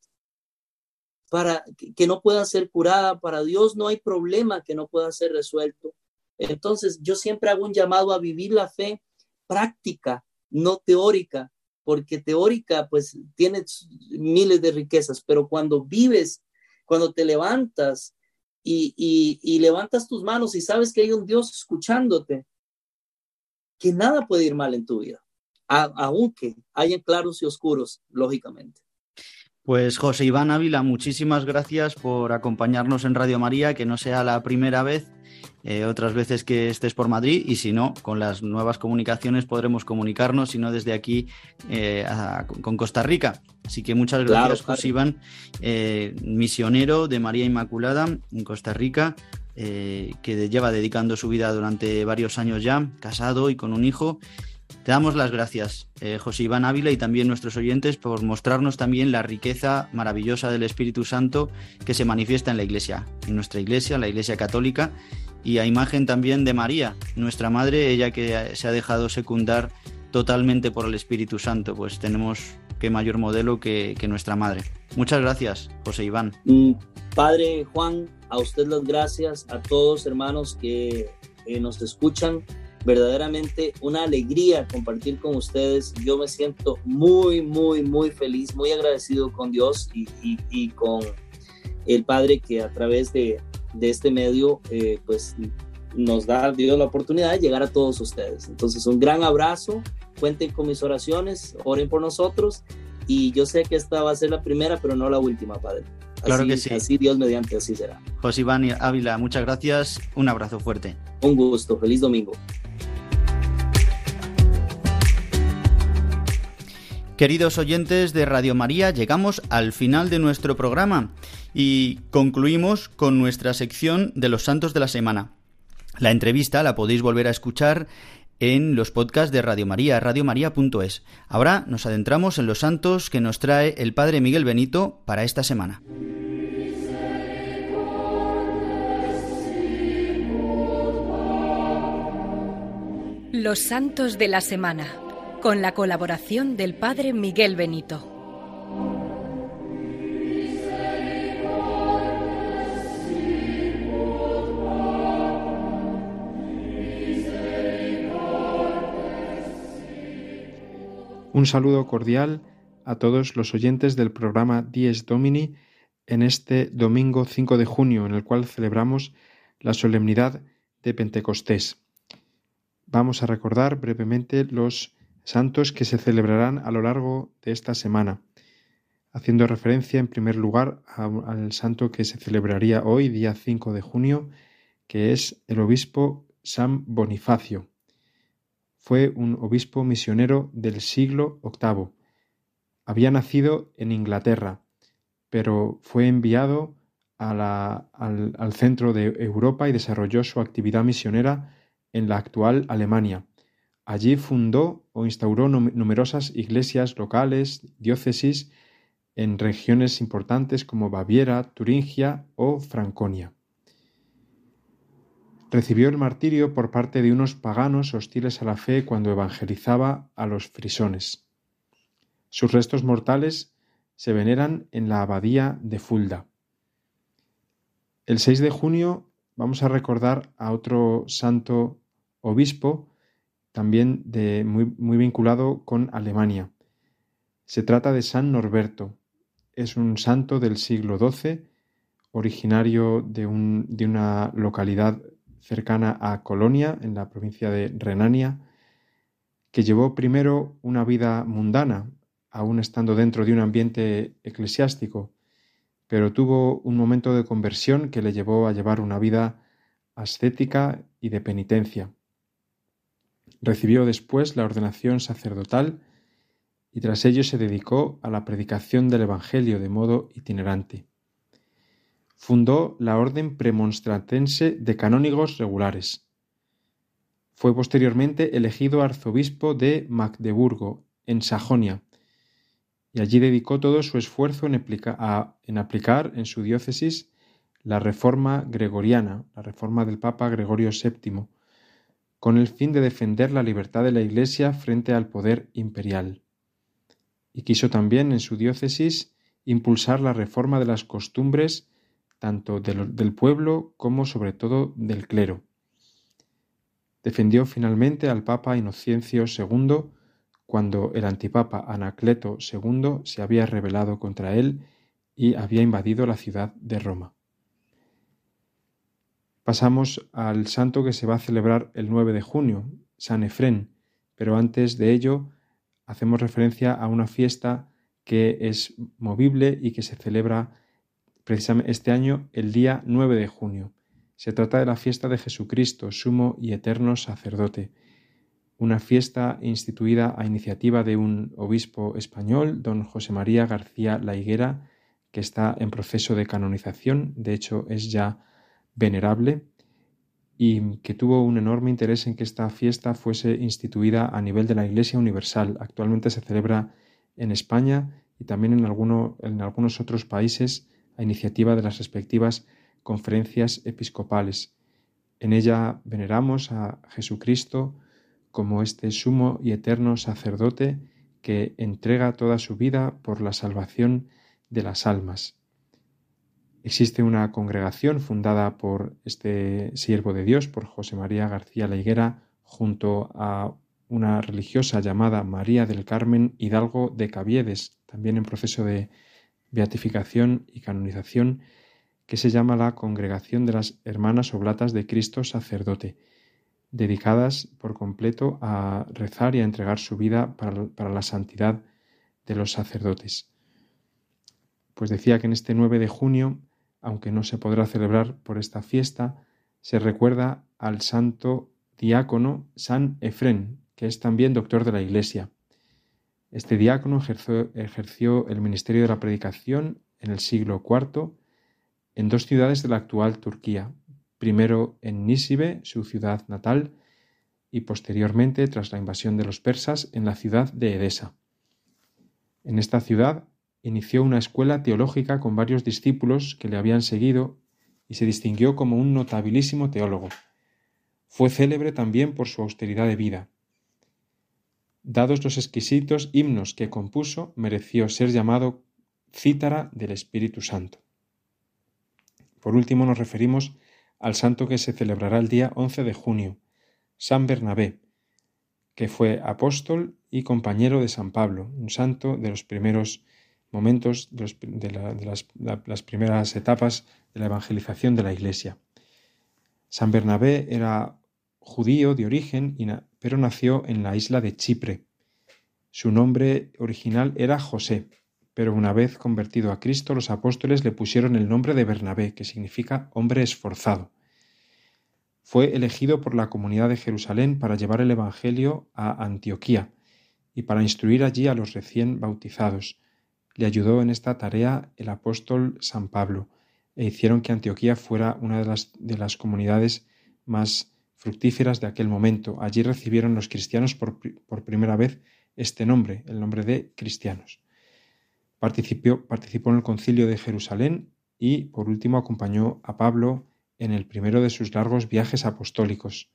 para que no pueda ser curada, para Dios no hay problema que no pueda ser resuelto. Entonces, yo siempre hago un llamado a vivir la fe práctica, no teórica, porque teórica pues tiene miles de riquezas, pero cuando vives, cuando te levantas y, y levantas tus manos y sabes que hay un Dios escuchándote, que nada puede ir mal en tu vida, aunque hayan claros y oscuros, lógicamente. Pues José Iván Ávila, muchísimas gracias por acompañarnos en Radio María, que no sea la primera vez, eh, otras veces que estés por Madrid y si no, con las nuevas comunicaciones podremos comunicarnos, si no desde aquí eh, con Costa Rica. Así que muchas gracias José Iván, eh, misionero de María Inmaculada en Costa Rica, que lleva dedicando su vida durante varios años ya, casado y con un hijo te damos las gracias, eh, José Iván Ávila, y también nuestros oyentes por mostrarnos también la riqueza maravillosa del Espíritu Santo que se manifiesta en la Iglesia, en nuestra Iglesia, la Iglesia Católica, y a imagen también de María, nuestra Madre, ella que se ha dejado secundar totalmente por el Espíritu Santo, pues tenemos qué mayor modelo que, nuestra Madre. Muchas gracias, José Iván. Mm, padre Juan, a usted las gracias, a todos hermanos que eh, nos escuchan verdaderamente una alegría compartir con ustedes. Yo me siento muy, muy, muy feliz, muy agradecido con Dios y, con el Padre que a través de, este medio, eh, pues nos da Dios la oportunidad de llegar a todos ustedes. Entonces, un gran abrazo, cuenten con mis oraciones, oren por nosotros y yo sé que esta va a ser la primera, pero no la última, Padre. claro que sí. Así Dios mediante, así será. José Iván Ávila, muchas gracias, un abrazo fuerte. Un gusto, feliz domingo. Queridos oyentes de Radio María, llegamos al final de nuestro programa y concluimos con nuestra sección de los santos de la semana. La entrevista la podéis volver a escuchar en los podcasts de Radio María, radiomaria.es. Ahora nos adentramos en los santos que nos trae el Padre Miguel Benito para esta semana. Los santos de la semana con la colaboración del Padre Miguel Benito. Un saludo cordial a todos los oyentes del programa Dies Domini en este domingo 5 de junio, en el cual celebramos la solemnidad de Pentecostés. Vamos a recordar brevemente los santos que se celebrarán a lo largo de esta semana, haciendo referencia en primer lugar al santo que se celebraría hoy, día 5 de junio, que es el obispo San Bonifacio. Fue un obispo misionero del siglo VIII. Había nacido en Inglaterra, pero fue enviado al, al centro de Europa y desarrolló su actividad misionera en la actual Alemania Allí fundó o instauró numerosas iglesias locales, diócesis, en regiones importantes como Baviera, Turingia o Franconia. Recibió el martirio por parte de unos paganos hostiles a la fe cuando evangelizaba a los frisones. Sus restos mortales se veneran en la abadía de Fulda. El 6 de junio vamos a recordar a otro santo obispo también muy, vinculado con Alemania. Se trata de San Norberto. Es un santo del siglo XII, originario de, de una localidad cercana a Colonia, en la provincia de Renania, que llevó primero una vida mundana, aún estando dentro de un ambiente eclesiástico, pero tuvo un momento de conversión que le llevó a llevar una vida ascética y de penitencia. Recibió después la ordenación sacerdotal y tras ello se dedicó a la predicación del Evangelio de modo itinerante. Fundó la Orden Premonstratense de Canónigos Regulares. Fue posteriormente elegido arzobispo de Magdeburgo, en Sajonia, y allí dedicó todo su esfuerzo en, en aplicar en su diócesis la reforma gregoriana, la reforma del Papa Gregorio VII, con el fin de defender la libertad de la Iglesia frente al poder imperial. Y quiso también en su diócesis impulsar la reforma de las costumbres tanto del pueblo como sobre todo del clero. Defendió finalmente al Papa Inocencio II cuando el antipapa Anacleto II se había rebelado contra él y había invadido la ciudad de Roma. Pasamos al santo que se va a celebrar el 9 de junio, San Efrén, pero antes de ello hacemos referencia a una fiesta que es movible y que se celebra precisamente este año el día 9 de junio. Se trata de la fiesta de Jesucristo, sumo y eterno sacerdote. Una fiesta instituida a iniciativa de un obispo español, don José María García La Higuera, que está en proceso de canonización, de hecho es ya venerable, y que tuvo un enorme interés en que esta fiesta fuese instituida a nivel de la Iglesia Universal. Actualmente se celebra en España y también en, en algunos otros países a iniciativa de las respectivas conferencias episcopales. En ella veneramos a Jesucristo, como este sumo y eterno sacerdote que entrega toda su vida por la salvación de las almas. Existe una congregación fundada por este siervo de Dios, por José María García La Higuera, junto a una religiosa llamada María del Carmen Hidalgo de Caviedes, también en proceso de beatificación y canonización, que se llama la Congregación de las Hermanas Oblatas de Cristo Sacerdote dedicadas por completo a rezar y a entregar su vida para, la santidad de los sacerdotes. Pues decía que en este 9 de junio, aunque no se podrá celebrar por esta fiesta, se recuerda al santo diácono San Efrén, que es también doctor de la Iglesia. Este diácono ejerció, ejerció, el ministerio de la predicación en el siglo IV en dos ciudades de la actual Turquía, primero en Nísibe, su ciudad natal, y posteriormente, tras la invasión de los persas, en la ciudad de Edesa. En esta ciudad inició una escuela teológica con varios discípulos que le habían seguido y se distinguió como un notabilísimo teólogo. Fue célebre también por su austeridad de vida. Dados los exquisitos himnos que compuso, mereció ser llamado cítara del Espíritu Santo. Por último, nos referimos al santo que se celebrará el día 11 de junio, San Bernabé, que fue apóstol y compañero de San Pablo, un santo de los primeros momentos de, las, primeras etapas de la evangelización de la Iglesia. San Bernabé era judío de origen, pero nació en la isla de Chipre. Su nombre original era José, pero una vez convertido a Cristo, los apóstoles le pusieron el nombre de Bernabé, que significa hombre esforzado. Fue elegido por la comunidad de Jerusalén para llevar el Evangelio a Antioquía y para instruir allí a los recién bautizados. Le ayudó en esta tarea el apóstol San Pablo, e hicieron que Antioquía fuera una de las, de las comunidades más fructíferas de aquel momento. Allí recibieron los cristianos por, primera vez este nombre, el nombre de cristianos. Participó, participó en el concilio de Jerusalén y, por último, acompañó a Pablo en el primero de sus largos viajes apostólicos.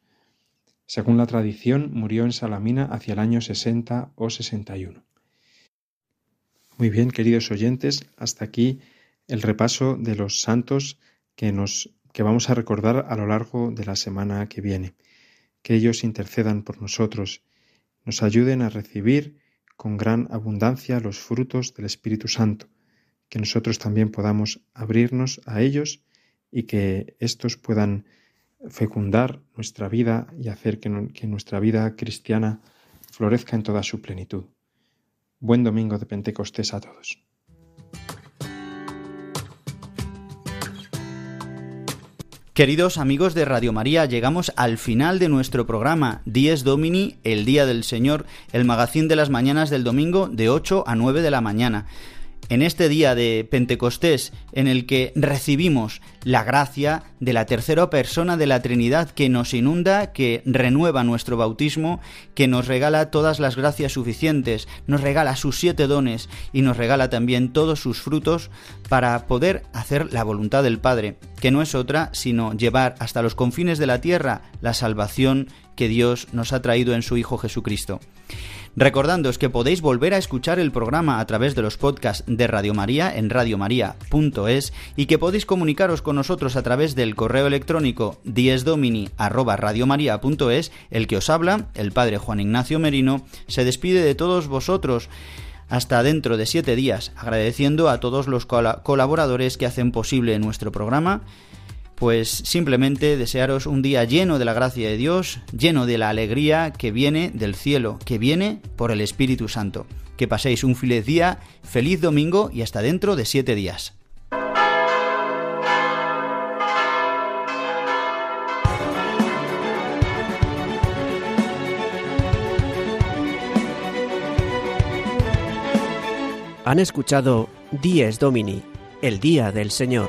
Según la tradición, murió en Salamina hacia el año 60 o 61. Muy bien, queridos oyentes, hasta aquí el repaso de los santos que nos que vamos a recordar a lo largo de la semana que viene. Que ellos intercedan por nosotros, nos ayuden a recibir con gran abundancia los frutos del Espíritu Santo, que nosotros también podamos abrirnos a ellos y que estos puedan fecundar nuestra vida y hacer que, que, nuestra vida cristiana florezca en toda su plenitud. Buen domingo de Pentecostés a todos. Queridos amigos de Radio María, llegamos al final de nuestro programa Dies Domini, el Día del Señor, el magazín de las mañanas del domingo de 8 a 9 de la mañana. En este día de Pentecostés en el que recibimos la gracia de la tercera persona de la Trinidad que nos inunda, que renueva nuestro bautismo, que nos regala todas las gracias suficientes, nos regala sus siete dones y nos regala también todos sus frutos para poder hacer la voluntad del Padre, que no es otra sino llevar hasta los confines de la tierra la salvación que Dios nos ha traído en su Hijo Jesucristo. Recordándoos que podéis volver a escuchar el programa a través de los podcasts de Radio María en radiomaria.es y que podéis comunicaros con nosotros a través del correo electrónico diesdomini@radiomaria.es. El que os habla, el padre Juan Ignacio Merino, se despide de todos vosotros hasta dentro de siete días, agradeciendo a todos los colaboradores que hacen posible nuestro programa pues simplemente desearos un día lleno de la gracia de Dios, lleno de la alegría que viene del cielo, que viene por el Espíritu Santo. Que paséis un feliz día, feliz domingo y hasta dentro de siete días. Han escuchado Dies Domini, el Día del Señor.